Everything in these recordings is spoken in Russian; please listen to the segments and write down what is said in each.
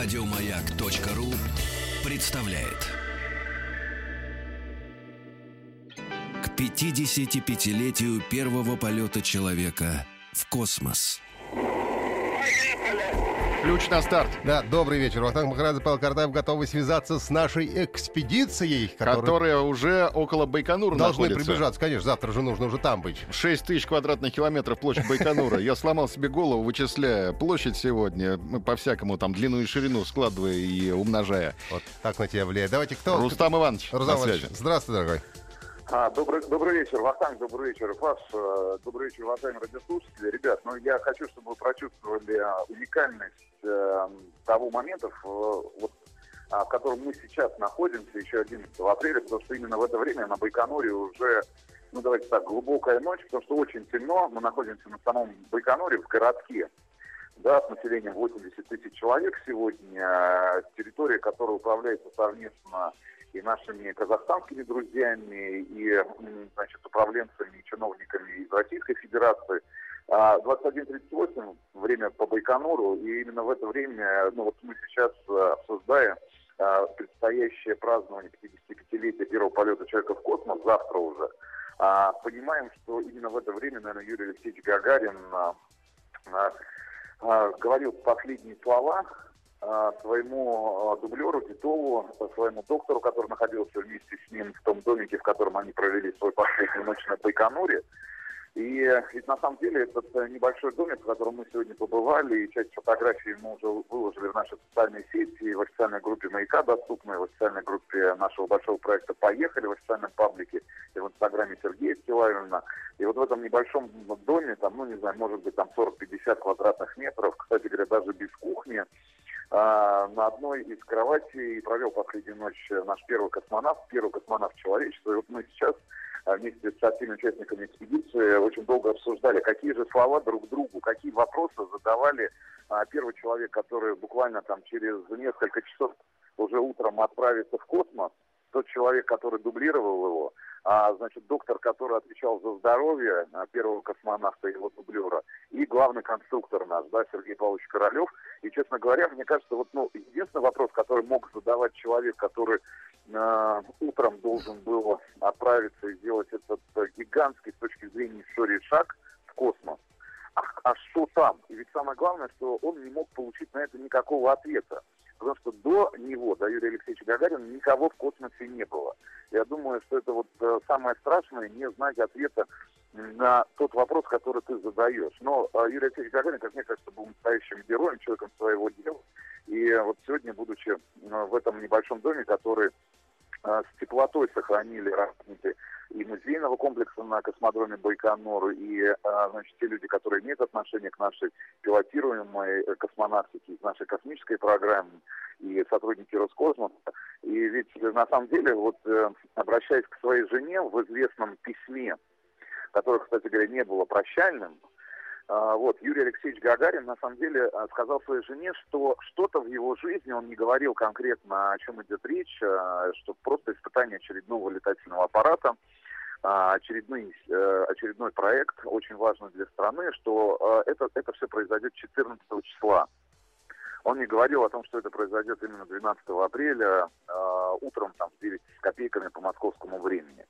Радиомаяк.ру представляет. К 55-летию первого полета человека в космос. Ключ на старт. Да, добрый вечер. Вахтанг Махарадзе, Павел Картаев готовы связаться с нашей экспедицией, которая Которая уже около Байконура должны находится. приближаться. Конечно, завтра же нужно уже там быть. 6 тысяч квадратных километров площадь Байконура. Я сломал себе голову, вычисляя площадь сегодня, ну, по-всякому там длину и ширину складывая и умножая. Вот так на тебя влияет. Давайте кто? Рустам Иванович Рустам Иванович, здравствуй, дорогой. А, добрый, добрый вечер, Вахтанг, добрый вечер, Паш, э, добрый вечер, уважаемые радиослушатели. Ребят, ну я хочу, чтобы вы прочувствовали а, уникальность э, того момента, в, вот, а, в котором мы сейчас находимся, еще 11 апреля, потому что именно в это время на Байконуре уже, ну давайте так, глубокая ночь, потому что очень темно, мы находимся на самом Байконуре, в городке, да, с населением 80 тысяч человек сегодня, э, территория, которая управляется совместно и нашими казахстанскими друзьями, и значит, управленцами и чиновниками из Российской Федерации. А 21.38 время по Байконуру, и именно в это время, ну вот мы сейчас э, обсуждаем э, предстоящее празднование 55-летия первого полета человека в космос, завтра уже, а, понимаем, что именно в это время, наверное, Юрий Алексеевич Гагарин а, а, а, говорил последние слова а, своему а, дублеру Титову, а, своему доктору, который находился вместе с ним в том домике, в котором они провели свою последнюю ночь на Байконуре. И ведь на самом деле этот э, небольшой домик, в котором мы сегодня побывали, и часть фотографий мы уже выложили в наши социальные сети, в официальной группе «Маяка» доступны, и в официальной группе нашего большого проекта «Поехали», в официальном паблике, и в инстаграме Сергея Стилавина. И вот в этом небольшом доме, там, ну, не знаю, может быть, там 40-50 квадратных метров, кстати говоря, даже без кухни, а, на одной из кроватей провел последнюю ночь наш первый космонавт, первый космонавт человечества. И вот мы сейчас а, вместе со всеми участниками экспедиции очень долго обсуждали, какие же слова друг другу, какие вопросы задавали а, первый человек, который буквально там через несколько часов уже утром отправится в космос, тот человек, который дублировал его, а, значит, доктор, который отвечал за здоровье а, первого космонавта и его дублера, и главный конструктор наш, да, Сергей Павлович Королев. И, честно говоря, мне кажется, вот, ну, единственный вопрос, который мог задавать человек, который э, утром должен был отправиться и сделать этот гигантский с точки зрения истории шаг в космос, а, а что там? И ведь самое главное, что он не мог получить на это никакого ответа. Потому что до него, до Юрия Алексеевича Гагарина, никого в космосе не было. Я думаю, что это вот э, самое страшное, не знать ответа на тот вопрос, который ты задаешь. Но э, Юрий Алексеевич Гагарин, как мне кажется, был настоящим героем, человеком своего дела. И э, вот сегодня, будучи в этом небольшом доме, который с теплотой сохранили работники и музейного комплекса на космодроме Байконур, и э, значит, те люди, которые имеют отношение к нашей пилотируемой э, космонавтике, к нашей космической программе, и сотрудники Роскосмоса. И ведь э, на самом деле, вот э, обращаясь к своей жене в известном письме, которое, кстати говоря, не было прощальным, вот, Юрий Алексеевич Гагарин, на самом деле, а, сказал своей жене, что что-то в его жизни, он не говорил конкретно, о чем идет речь, а, что просто испытание очередного летательного аппарата, а, очередной, э, очередной проект, очень важный для страны, что это, это все произойдет 14 числа. Он не говорил о том, что это произойдет именно 12 апреля, утром там, в 9 с копейками по московскому времени.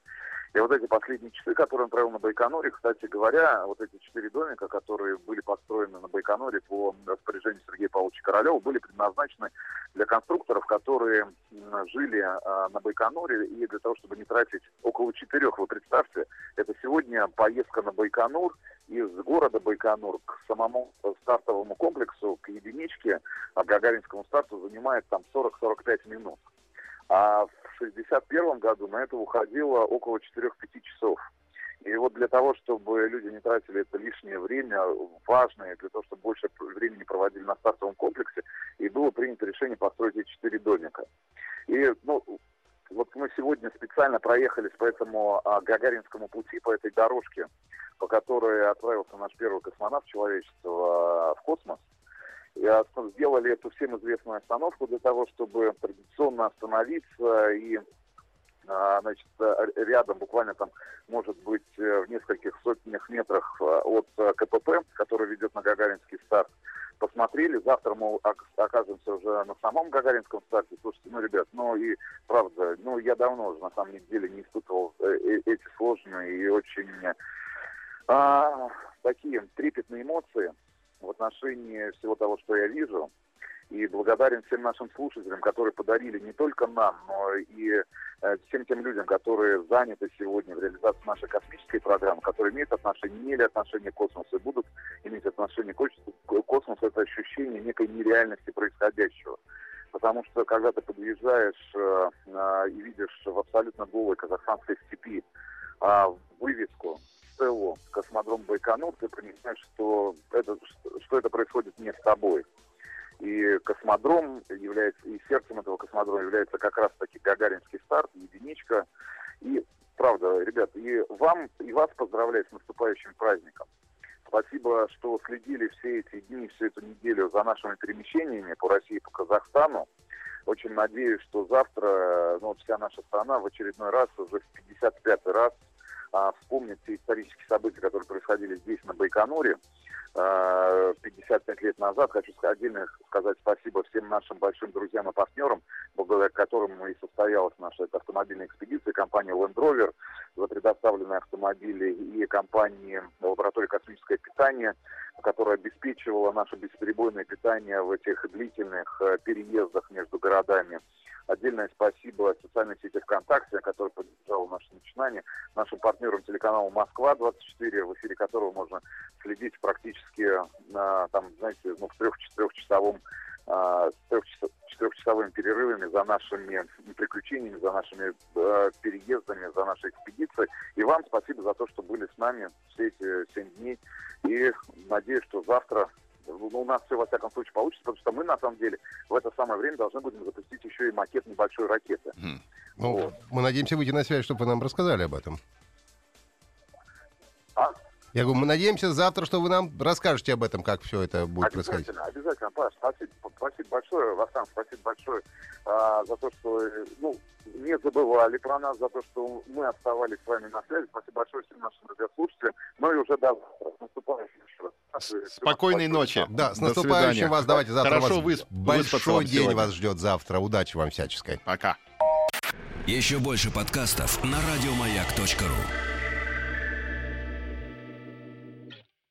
И вот эти последние часы, которые он провел на Байконуре, кстати говоря, вот эти четыре домика, которые были построены на Байконуре по распоряжению Сергея Павловича Королева, были предназначены для конструкторов, которые жили э, на Байконуре, и для того, чтобы не тратить около четырех, вы представьте, это сегодня поездка на Байконур из города Байконур к самому стартовому комплексу, к единичке, а Гагаринскому старту занимает там 40-45 минут. А в 61 году на это уходило около 4-5 часов. И вот для того, чтобы люди не тратили это лишнее время, важное, для того, чтобы больше времени проводили на стартовом комплексе, и было принято решение построить эти четыре домика. И, ну, вот мы сегодня специально проехались по этому а, Гагаринскому пути, по этой дорожке, по которой отправился наш первый космонавт человечества а, в космос. Оста- сделали эту всем известную остановку для того, чтобы традиционно остановиться и а, значит, рядом, буквально там, может быть, э, в нескольких сотнях метрах э, от э, КПП, который ведет на Гагаринский старт, посмотрели. Завтра мы окажемся уже на самом Гагаринском старте. Слушайте, ну, ребят, ну и правда, ну я давно уже на самом деле не испытывал эти сложные и очень а, такие трепетные эмоции в отношении всего того, что я вижу. И благодарен всем нашим слушателям, которые подарили не только нам, но и э, всем тем людям, которые заняты сегодня в реализации нашей космической программы, которые имеют отношение, имели отношение к космосу и будут иметь отношение к космосу, это ощущение некой нереальности происходящего. Потому что когда ты подъезжаешь э, э, и видишь в абсолютно голой казахстанской степи э, вывеску СТО «Космодром Байконур», ты понимаешь, что это, что это происходит не с тобой. И космодром является, и сердцем этого космодрома является как раз-таки Гагаринский старт, единичка. И правда, ребят, и вам, и вас поздравляю с наступающим праздником. Спасибо, что следили все эти дни, всю эту неделю за нашими перемещениями по России по Казахстану. Очень надеюсь, что завтра ну, вся наша страна в очередной раз, уже в 55-й раз, а, вспомнит те исторические события, которые происходили здесь, на Байконуре. 55 э, лет назад. Хочу отдельно сказать спасибо всем нашим большим друзьям и партнерам, благодаря которым и состоялась наша автомобильная экспедиция, компания Land Rover за предоставленные автомобили и компании лаборатории космическое питание, которая обеспечивала наше бесперебойное питание в этих длительных э, переездах между городами. Отдельное спасибо социальной сети ВКонтакте, которая поддержала наше начинание, нашим партнерам телеканалу «Москва-24», в эфире которого можно следить практически, там, знаете, ну, в трех-четырехчасовом с четырехчасовыми перерывами за нашими приключениями, за нашими э, переездами, за нашей экспедицией. И вам спасибо за то, что были с нами все эти семь дней. И надеюсь, что завтра у нас все, во всяком случае, получится, потому что мы, на самом деле, в это самое время должны будем запустить еще и макет небольшой ракеты. Mm. Ну, вот. Мы надеемся выйти на связь, чтобы вы нам рассказали об этом. А? Я говорю, мы надеемся завтра, что вы нам расскажете об этом, как все это будет обязательно, происходить. Обязательно, Паш, спасибо, спасибо большое, Васан, спасибо большое а, за то, что ну, не забывали про нас, за то, что мы оставались с вами на связи. Спасибо большое всем нашим радиослушателям. Ну и уже до наступающим еще раз. Спокойной ночи. Да, с наступающим вас. Давайте завтра Хорошо вас большой день сегодня. вас ждет завтра. Удачи вам всяческой. Пока. Еще больше подкастов на радиомаяк.ру